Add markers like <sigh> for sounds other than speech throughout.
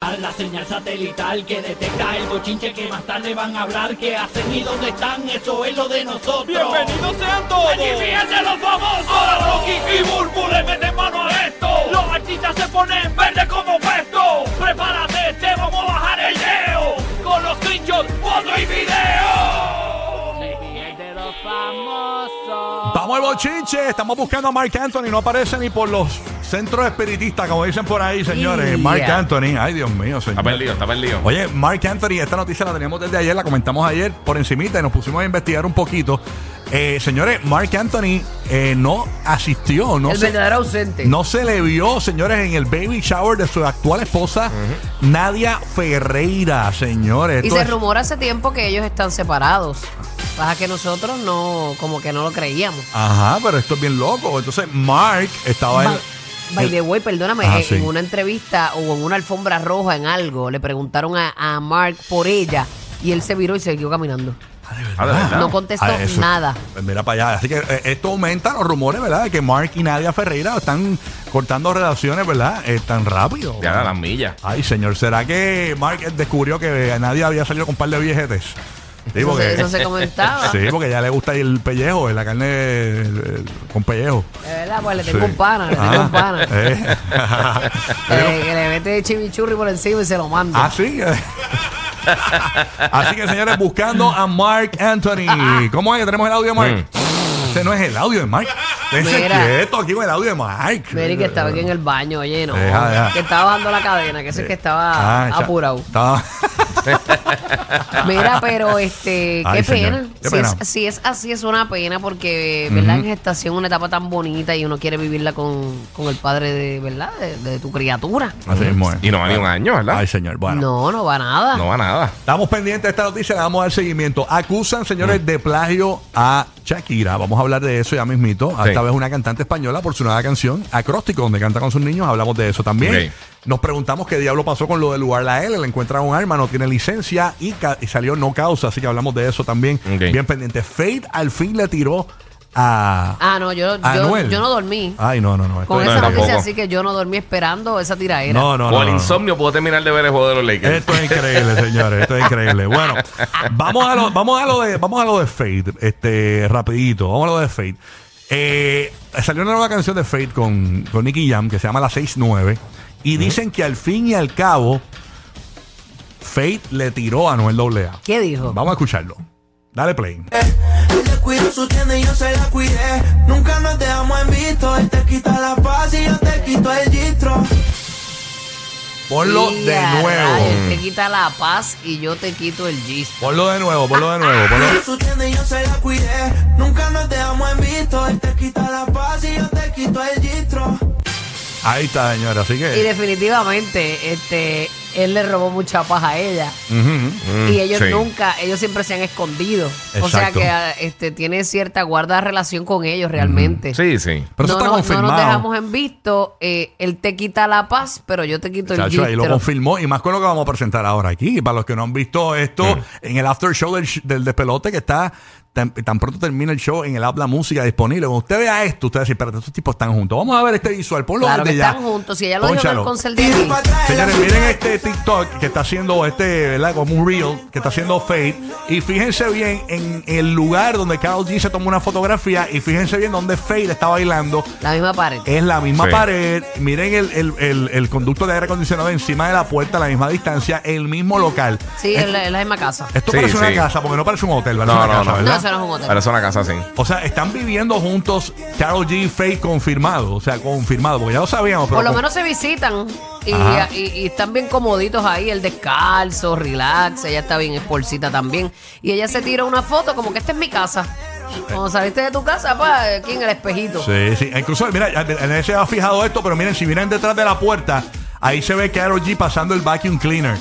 La señal satelital que detecta el bochinche que más tarde van a hablar que hacen y dónde están, eso es lo de nosotros. ¡Bienvenidos sean todos! Aquí fíjense los famosos. Ahora Rocky y Burbu le meten mano a esto. Los artistas se ponen verde como puesto. Prepárate, te vamos a bajar el leo. Con los screenshots, foto y video. De los famosos. Vamos al bochinche, estamos buscando a Mark Anthony, no aparece ni por los centros espiritistas, como dicen por ahí, señores. Yeah. Mark Anthony, ay Dios mío, señor. Está perdido, está perdido. Oye, Mark Anthony, esta noticia la teníamos desde ayer, la comentamos ayer por encimita y nos pusimos a investigar un poquito. Eh, señores, Mark Anthony eh, no asistió, no el se, verdadero ausente. no se le vio, señores, en el baby shower de su actual esposa, Nadia Ferreira, señores. y Esto se es- rumora hace tiempo que ellos están separados. Pasa que nosotros no, como que no lo creíamos. Ajá, pero esto es bien loco. Entonces, Mark estaba en. By, the way, perdóname, Ah, eh, sí. en una entrevista o en una alfombra roja en algo, le preguntaron a, a Mark por ella y él se viró y siguió caminando. Ah, de verdad. No contestó Ah, eso. nada. Pues mira para allá. Así que eh, esto aumenta los rumores, ¿verdad? De que Mark y Nadia Ferreira están cortando relaciones, ¿verdad? Eh, tan rápido. Ya las millas. Ay, señor, ¿será que Mark descubrió que Nadia había salido con un par de viejetes? Sí, Eso, porque, se, eso se comentaba. <laughs> sí, porque ya le gusta el pellejo, la carne eh, eh, con pellejo. De verdad, pues le tengo Sí. un pana, le tengo Ah, un pana. <laughs> eh. <laughs> Eh, que le mete chimichurri por encima y se lo manda. Ah, sí. Así que, señores, buscando a Mark Anthony. ¿Cómo es que tenemos el audio de Mark? Ese no es el audio de Mark. Dense Mira. quieto aquí con el audio de Mark. Mary que estaba aquí en el baño, oye, no. Deja, deja. Que estaba bajando la cadena, que ese es que estaba Ah, apurado. estaba- <laughs> Mira, pero este, Ay, qué señor, pena. qué si, pena. Es, si es así, es una pena porque, ¿verdad? En gestación una etapa tan bonita y uno quiere vivirla con, con el padre de, ¿verdad? De, de tu criatura. Así mismo es. Y no va ni un año, ¿verdad? Ay, señor. Bueno. No, no va nada. No va nada. Estamos pendientes de esta noticia, le vamos a dar seguimiento. Acusan, señores, de plagio a Shakira. Vamos a hablar de eso ya mismito. Sí. Esta vez una cantante española por su nueva canción, Acróstico, donde canta con sus niños. Hablamos de eso también. Ok. Nos preguntamos qué diablo pasó con lo del lugar la L. Le encuentran un arma, no tiene licencia y, salió no causa. Así que hablamos de eso también. Bien pendiente. Fate al fin le tiró a. Ah, no, yo, a yo, Anuel. yo no dormí. Ay, no, no, no. Con es- esa no, noticia tampoco. así que yo no dormí esperando esa tiraera. No, no, o no. el no. insomnio puedo terminar de ver el juego de los Lakers. Esto es increíble, señores. Esto es increíble. Bueno, vamos a lo, vamos a lo de, vamos a lo de Fate, este, rapidito. Vamos a lo de Fate. Eh, salió una nueva canción de Fate con, con Nicky Jam que se llama La 6-9. Y dicen que al fin y al cabo, Fate le tiró a Noel AA. ¿Qué dijo? Vamos a escucharlo. Dale play. Él descuidó su tienda y yo se la cuidé. Nunca nos dejamos en visto. Él te quita la paz y yo te quito el gistro. Ponlo Y de a nuevo. rayos, te quita la paz y yo te quito el gist. Ponlo de nuevo, ponlo de nuevo. Ponlo. Tienda y yo se la cuidé. Nunca nos dejamos en visto. Él te quita la paz y yo te quito el gistro. Ahí está, señora. Así Y que. definitivamente, este, él le robó mucha paz a ella. Ujú. y ellos sí. nunca, ellos siempre se han escondido. O sea que ah, este, tiene cierta guarda relación con ellos realmente. Sí, sí. Pero eso no, está no- confirmado. no nos dejamos en visto. eh, él te quita la paz, pero yo te quito el Chacho, ahí lo confirmó y más con lo que vamos a presentar ahora aquí. Para los que no han visto esto en el after show del, del despelote que está tan, tan pronto termina el show en el app La Música disponible. Cuando usted vea esto, usted va a decir, espérate, estos tipos están juntos. Vamos a ver este visual. Ponlo Claro que ya. están juntos. Si ella lo dijo en el Pónchalo. concert de Didi. Señores, miren este TikTok que está haciendo este, ¿verdad? Como un reel que está haciendo Fade. Y fíjense bien en el lugar donde Carol G se tomó una fotografía. Y fíjense bien donde Fade está bailando. La misma pared. Es la misma Sí. pared. Miren el, el, el, el conducto de aire acondicionado encima de la puerta a la misma distancia. El mismo local. Sí, es la, misma casa. Esto Sí, parece una casa, porque no parece un hotel, parece No, una no, casa, no. ¿verdad? Es un hotel. Parece una casa así. O sea, están viviendo juntos Carol G y Faye confirmado. O sea, confirmado, porque ya lo sabíamos. Pero Por lo con- menos se visitan y, Ajá. y- y están bien comoditos ahí, el descalzo, relax, ella está bien esporcita también. Y ella se tira una foto como que esta es mi casa. Cuando saliste de tu casa, pa, aquí en el espejito. Sí, sí. Incluso, mira, nadie se ha fijado esto, pero miren, si miran detrás de la puerta, ahí se ve Carol G pasando el vacuum cleaner.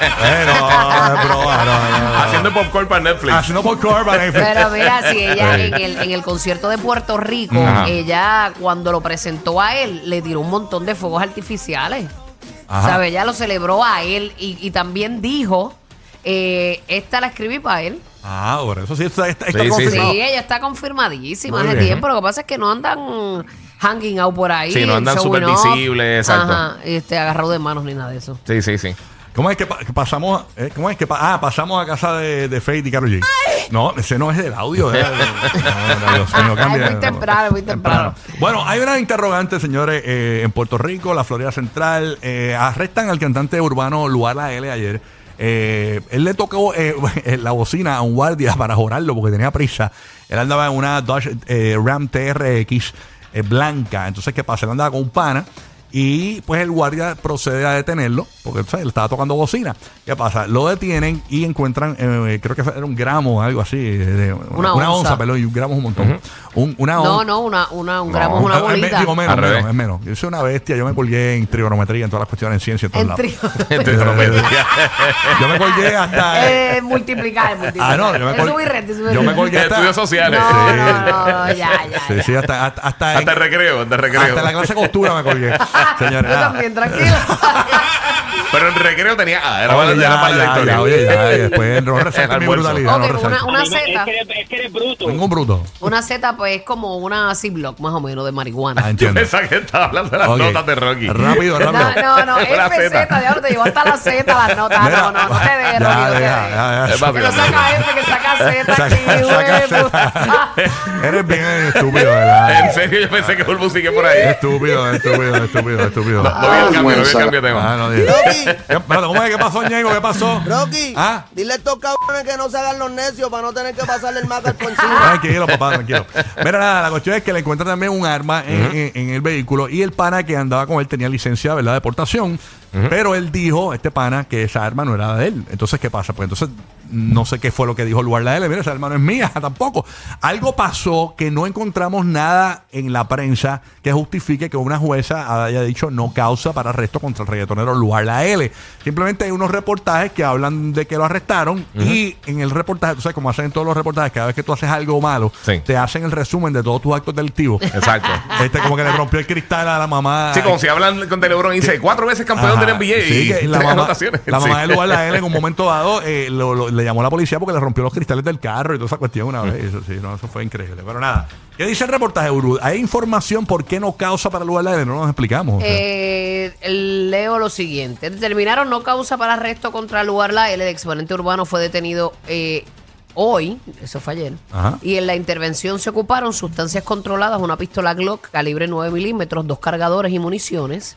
<laughs> Haciendo popcorn para Netflix. Haciendo popcorn para Netflix. Pero mira, si ella <laughs> Sí. en el, en el concierto de Puerto Rico, Ajá. ella cuando lo presentó a él, le tiró un montón de fuegos artificiales. Ajá. ¿Sabe? Ella lo celebró a él y, y también dijo, eh, esta la escribí para él. Ah, por eso sí está, está, está Sí, sí, confirmado. Sí, ella está confirmadísima Muy hace bien. tiempo. Lo que pasa es que no andan hanging out por ahí. Sí, no andan súper visibles, exacto. Ajá, este, agarrado de manos ni nada de eso. Sí, sí, sí. ¿Cómo es que, pa- que pasamos? eh, ¿Cómo es que pa- ah, pasamos a casa de, de Faith y Carol G? No, ese no es del audio. eh. <laughs> No, no, Dios mío, cambia. Ay, muy temprano, muy temprano. Bueno, hay una interrogante, señores, eh, en Puerto Rico, la Florida Central. eh, arrestan al cantante urbano Luala L ayer. Eh, él le tocó eh, <laughs> la bocina a un guardia para jorarlo porque tenía prisa. Él andaba en una Dodge eh, Ram TRX eh, blanca. Entonces, ¿qué pasa? Él andaba con un pana. Y pues el guardia procede a detenerlo, porque ¿sabes? le estaba tocando bocina. ¿Qué pasa? Lo detienen y encuentran, eh, creo que era un gramo o algo así. de- Una onza. onza. perdón, y un gramo es un montón. un, una No, on- no, una, una, un No. gramo es una eh, bolita. digo, menos, menos, menos. Yo soy una bestia. Yo me colgué en trigonometría, en todas las cuestiones en ciencia, en todos En lados. Trigonometría. <laughs> <laughs> Yo me colgué hasta. Eh, multiplicar, multiplicar. ah, no, yo me colgué. Yo me colgué hasta. Estudios sociales. No, Sí. no, no, no, ya, ya. Sí, ya. sí, hasta, hasta, hasta, en- Hasta el recreo, hasta el recreo. hasta la clase de costura me colgué. <laughs> Señores, Yo también, tranquilo. <laughs> Pero el recreo tenía. Ah, era Oye, ya, para la ya, historia. ya, oye, ya, y después no resalte El <laughs> mi brutalidad. no Ok, una, una Es Z. que, eres, es que eres bruto. Tengo un bruto. Una Z, pues, es como una C-block, más o menos, de marihuana. Ah, Yo entiendo. pensaba que estaba hablando de las Ok. notas de Rocky. Rápido, rápido. No, no, no, Una FZ, Z. diablo, te llevó hasta la Z las notas. Mira, no, no, no te ya, dejes, Rocky, no te deja, dejes. ya, ya. Es papi, Que no saca F, que saca Z aquí, saca. Eres bien estúpido, ¿verdad? En serio, yo pensé que Bulbu sigue por ahí. Estúpido, estúpido, estúpido, estúpido. No, no vi el cambio, no vi el cambio de Ah, tema. no. ¿Qué- <laughs> espérate, ¿Cómo es que pasó, Ñengo? ¿Qué pasó? Rocky, Ah. dile a estos cabrones que no se hagan los necios para no tener que pasarle el maca por encima. <laughs> Tranquilo, papá, tranquilo. Mira, nada, la cuestión es que le encuentran también un arma en, en- en el vehículo y el pana que andaba con él tenía licencia, ¿verdad?, de portación. Pero él dijo, este pana, que esa arma no era de él. Entonces, ¿qué pasa? Pues entonces, no sé qué fue lo que dijo de él. Mira, esa arma no es mía <laughs> tampoco. Algo pasó que no encontramos nada en la prensa que justifique que una jueza haya dicho no causa para arresto contra el reggaetonero Luar La L. Simplemente hay unos reportajes que hablan de que lo arrestaron y en el reportaje, tú sabes, como hacen en todos los reportajes, cada vez que tú haces algo malo, Sí. te hacen el resumen de todos tus actos delictivos. Exacto. <laughs> este, como que le rompió el cristal a la mamá. Sí, como si hablan con Lebron y dice cuatro veces campeón Ajá. del NBA Sí, y la <laughs> mamá, anotaciones. la mamá Sí. de Lugar la L en un <laughs> momento dado eh, lo- lo- le llamó a la policía porque le rompió los cristales del carro y toda esa cuestión una vez. Eso sí, no, eso fue increíble. Pero nada, ¿qué dice el reportaje, Uru? ¿Hay información por qué no causa para Lugar la L? No nos explicamos. o sea. Eh, leo lo siguiente. Determinaron no causa para arresto contra Lugar La L. El exponente urbano fue detenido eh, hoy, eso fue ayer. Ajá. Y en la intervención se ocuparon sustancias controladas, una pistola Glock calibre 9 milímetros, dos cargadores y municiones.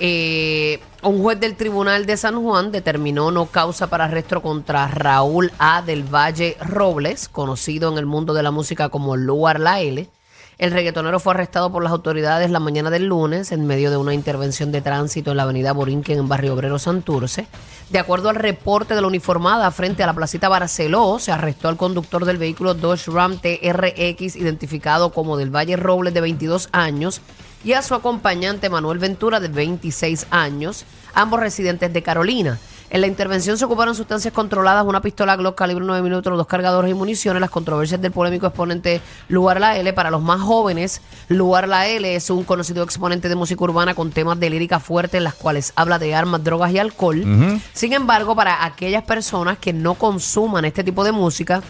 Eh, un juez del Tribunal de San Juan determinó no causa para arresto contra Raúl A. del Valle Robles, conocido en el mundo de la música como Luar La L. El reggaetonero fue arrestado por las autoridades la mañana del lunes en medio de una intervención de tránsito en la avenida Borinquen en Barrio Obrero Santurce. De acuerdo al reporte de la uniformada frente a la placita Barceló, se arrestó al conductor del vehículo Dodge Ram TRX identificado como del Valle Robles de 22 años y a su acompañante Manuel Ventura de 26 años, ambos residentes de Carolina. En la intervención se ocuparon sustancias controladas, una pistola Glock calibre 9 milímetros, dos cargadores y municiones. Las controversias del polémico exponente Lugar La L. Para los más jóvenes, Lugar La L es un conocido exponente de música urbana con temas de lírica fuerte en las cuales habla de armas, drogas y alcohol. Sin embargo, para aquellas personas que no consuman este tipo de música,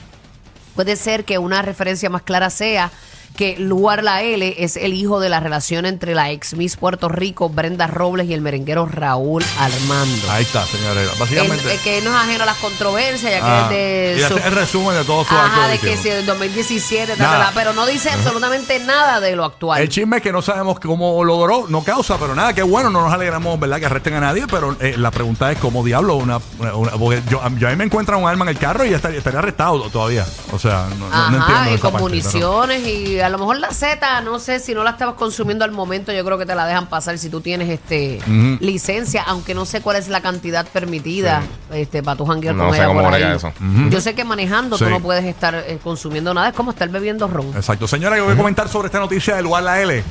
Puede ser que una referencia más clara sea que Luar La L es el hijo de la relación entre la ex Miss Puerto Rico Brenda Robles y el merenguero Raúl Armando. Ahí está, señores. El- Básicamente. el que no es ajeno a las controversias, ya que Ah, es de y hace su- el resumen de todo su Ajá, de que si en 2017, ta, ta, Nada. ta, pero no dice absolutamente nada de lo actual. El chisme es que no sabemos cómo logró, no causa, pero nada, qué bueno, no nos alegramos, ¿verdad? Que arresten a nadie, pero eh, la pregunta es cómo diablo una, una- una- porque yo, yo ahí me encuentro un arma en el carro y ya estaría, estaría arrestado todavía. O sea, no, no- no Ajá, entiendo y esa con parte, municiones y a lo mejor la Z, no sé si no la estabas consumiendo al momento, yo creo que te la dejan pasar si tú tienes este licencia, aunque no sé cuál es la cantidad permitida este para tu janguear No sé ella cómo por ahí. eso. Yo sé que manejando Sí. tú no puedes estar eh, consumiendo nada, es como estar bebiendo ron. Exacto. Señora, yo voy a comentar sobre esta noticia del la L.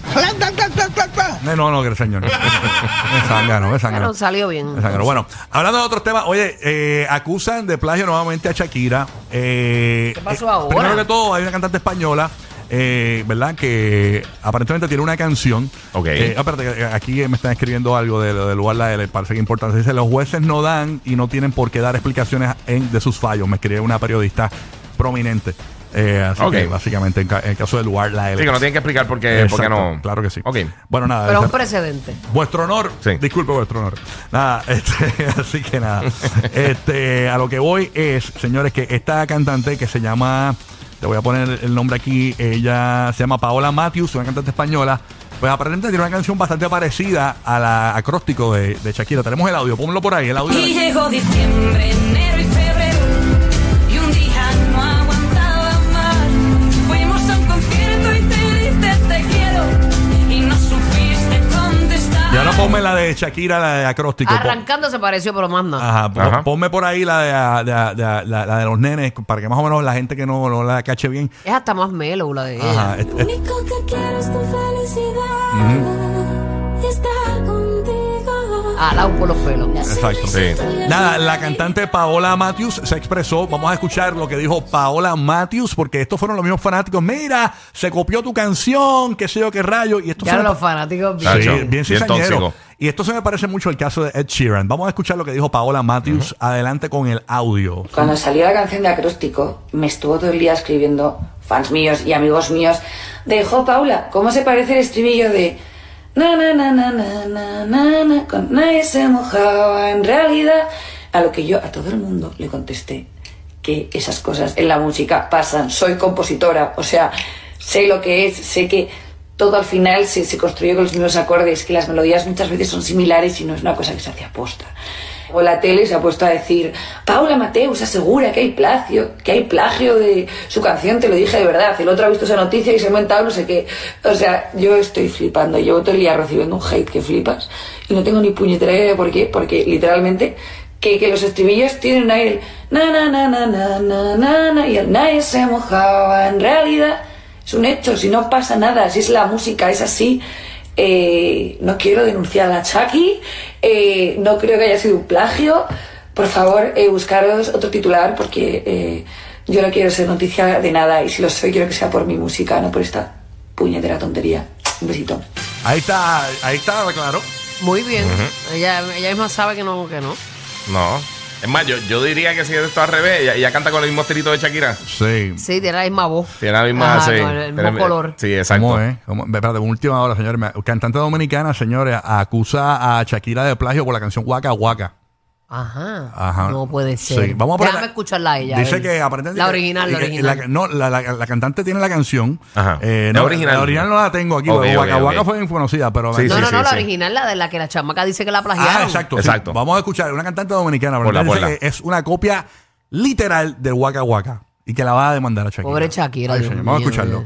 No, no, que señor. <laughs> Zángano. Pero salió bien. Es zángano. Bueno, hablando de otros temas, oye, eh, acusan de plagio nuevamente a Shakira. Eh, ¿Qué pasó eh, ahora? Primero que todo, hay una cantante española. Eh, ¿Verdad? Que aparentemente tiene una canción. Ok. Eh, ah, espérate, que aquí me están escribiendo algo de del lugar la L, parece que es importante. Dice: Los jueces no dan y no tienen por qué dar explicaciones en- de sus fallos. Me escribe una periodista prominente. Eh, así Ok. que básicamente en, ca- en el caso del lugar la L. Sí, que no tienen que explicar por qué, por qué Exacto, no. Claro que sí. Ok. Bueno, nada. Pero un precedente. Vuestro honor. Sí. Disculpe, vuestro honor. Nada, <laughs> este, así que nada. <laughs> este, a lo que voy es, señores, que esta cantante que se llama, te voy a poner el nombre aquí, ella se llama Paola Matthews, una cantante española. Pues aparentemente tiene una canción bastante parecida a la acróstico de, de Shakira. Tenemos el audio, pónmelo por ahí, el audio. Y ahora ponme la de Shakira, la de acróstico. Arrancando se pareció, pero más nada. Ajá, pon- Ajá. ponme por ahí la de, de- de- la, la de los nenes, para que más o menos la gente que no, no la cache bien. Es hasta más mellow la de ella. Ajá, es- Lo es- único que quiero es tu felicidad Alao por los pelos. Exacto. Sí. Nada, la cantante Paola Matthews se expresó. Vamos a escuchar lo que dijo Paola Matthews, porque estos fueron los mismos fanáticos. Mira, se copió tu canción, qué sé yo, qué rayo. Y esto Ya se me los fanáticos Sí, bien. Tóxico. Y esto se me parece mucho el caso de Ed Sheeran. Vamos a escuchar lo que dijo Paola Matthews. Adelante con el audio. Cuando salió la canción de Acróstico, me estuvo todo el día escribiendo fans míos y amigos míos de Jo Paula, ¿cómo se parece el estribillo de na na na na na na na na con nadie se mojaba en realidad? A lo que yo a todo el mundo le contesté que esas cosas en la música pasan, soy compositora, o sea, sé lo que es, sé que todo al final se, se construye con los mismos acordes, que las melodías muchas veces son similares y no es una cosa que se hace aposta. O la tele se ha puesto a decir, Paula Mateus asegura que hay plagio, que hay plagio de su canción, te lo dije de verdad. El otro ha visto esa noticia y se ha inventado no sé qué. O sea, yo estoy flipando, llevo todo el día recibiendo un hate que flipas y no tengo ni puñetera idea de por qué, porque literalmente que, que los estribillos tienen ahí el na na na na na na na na y el nadie se mojaba en realidad es un hecho, si no pasa nada, si es la música, es así. Eh, no quiero denunciar a Chucky, eh, no creo que haya sido un plagio. Por favor, eh, buscaros otro titular porque eh, yo no quiero ser noticia de nada y si lo soy quiero que sea por mi música, no por esta puñetera tontería. Un besito. Ahí está, ahí está, claro. Muy bien. ella, ella misma sabe que no, que no. No. Es más, yo, yo diría que si es esto al revés, ella, ella canta con el mismo estilito de Shakira. Sí. Sí, tiene la misma voz. Tiene la misma. Ajá, sí. no, el mismo Tiene- color. Sí, exacto. ¿Cómo es? ¿Cómo? Espérate, última hora, señores. Me- Cantante dominicana, señores, acusa a Shakira de plagio por la canción Waka Waka. Ajá. Ajá. No puede ser. Sí, vamos a Déjame escucharla a ella. Dice que aparentemente. La original, la original. la- no, la, la- la cantante tiene la canción. Ajá. Eh, La original. La original no la tengo aquí. Ok, porque ok, Waka ok. Waka fue bien conocida, pero. Sí, no, sí, no, sí, no, la sí. original, la de la que la chamaca dice que la plagiaron. Ah, exacto. sí. Exacto. Vamos a escuchar. Una cantante dominicana. pero Ponla, dice que es una copia literal del Waka Waka. Y que la va a demandar a Shakira. Pobre Shakira, Ay, Dios Vamos a escucharlo.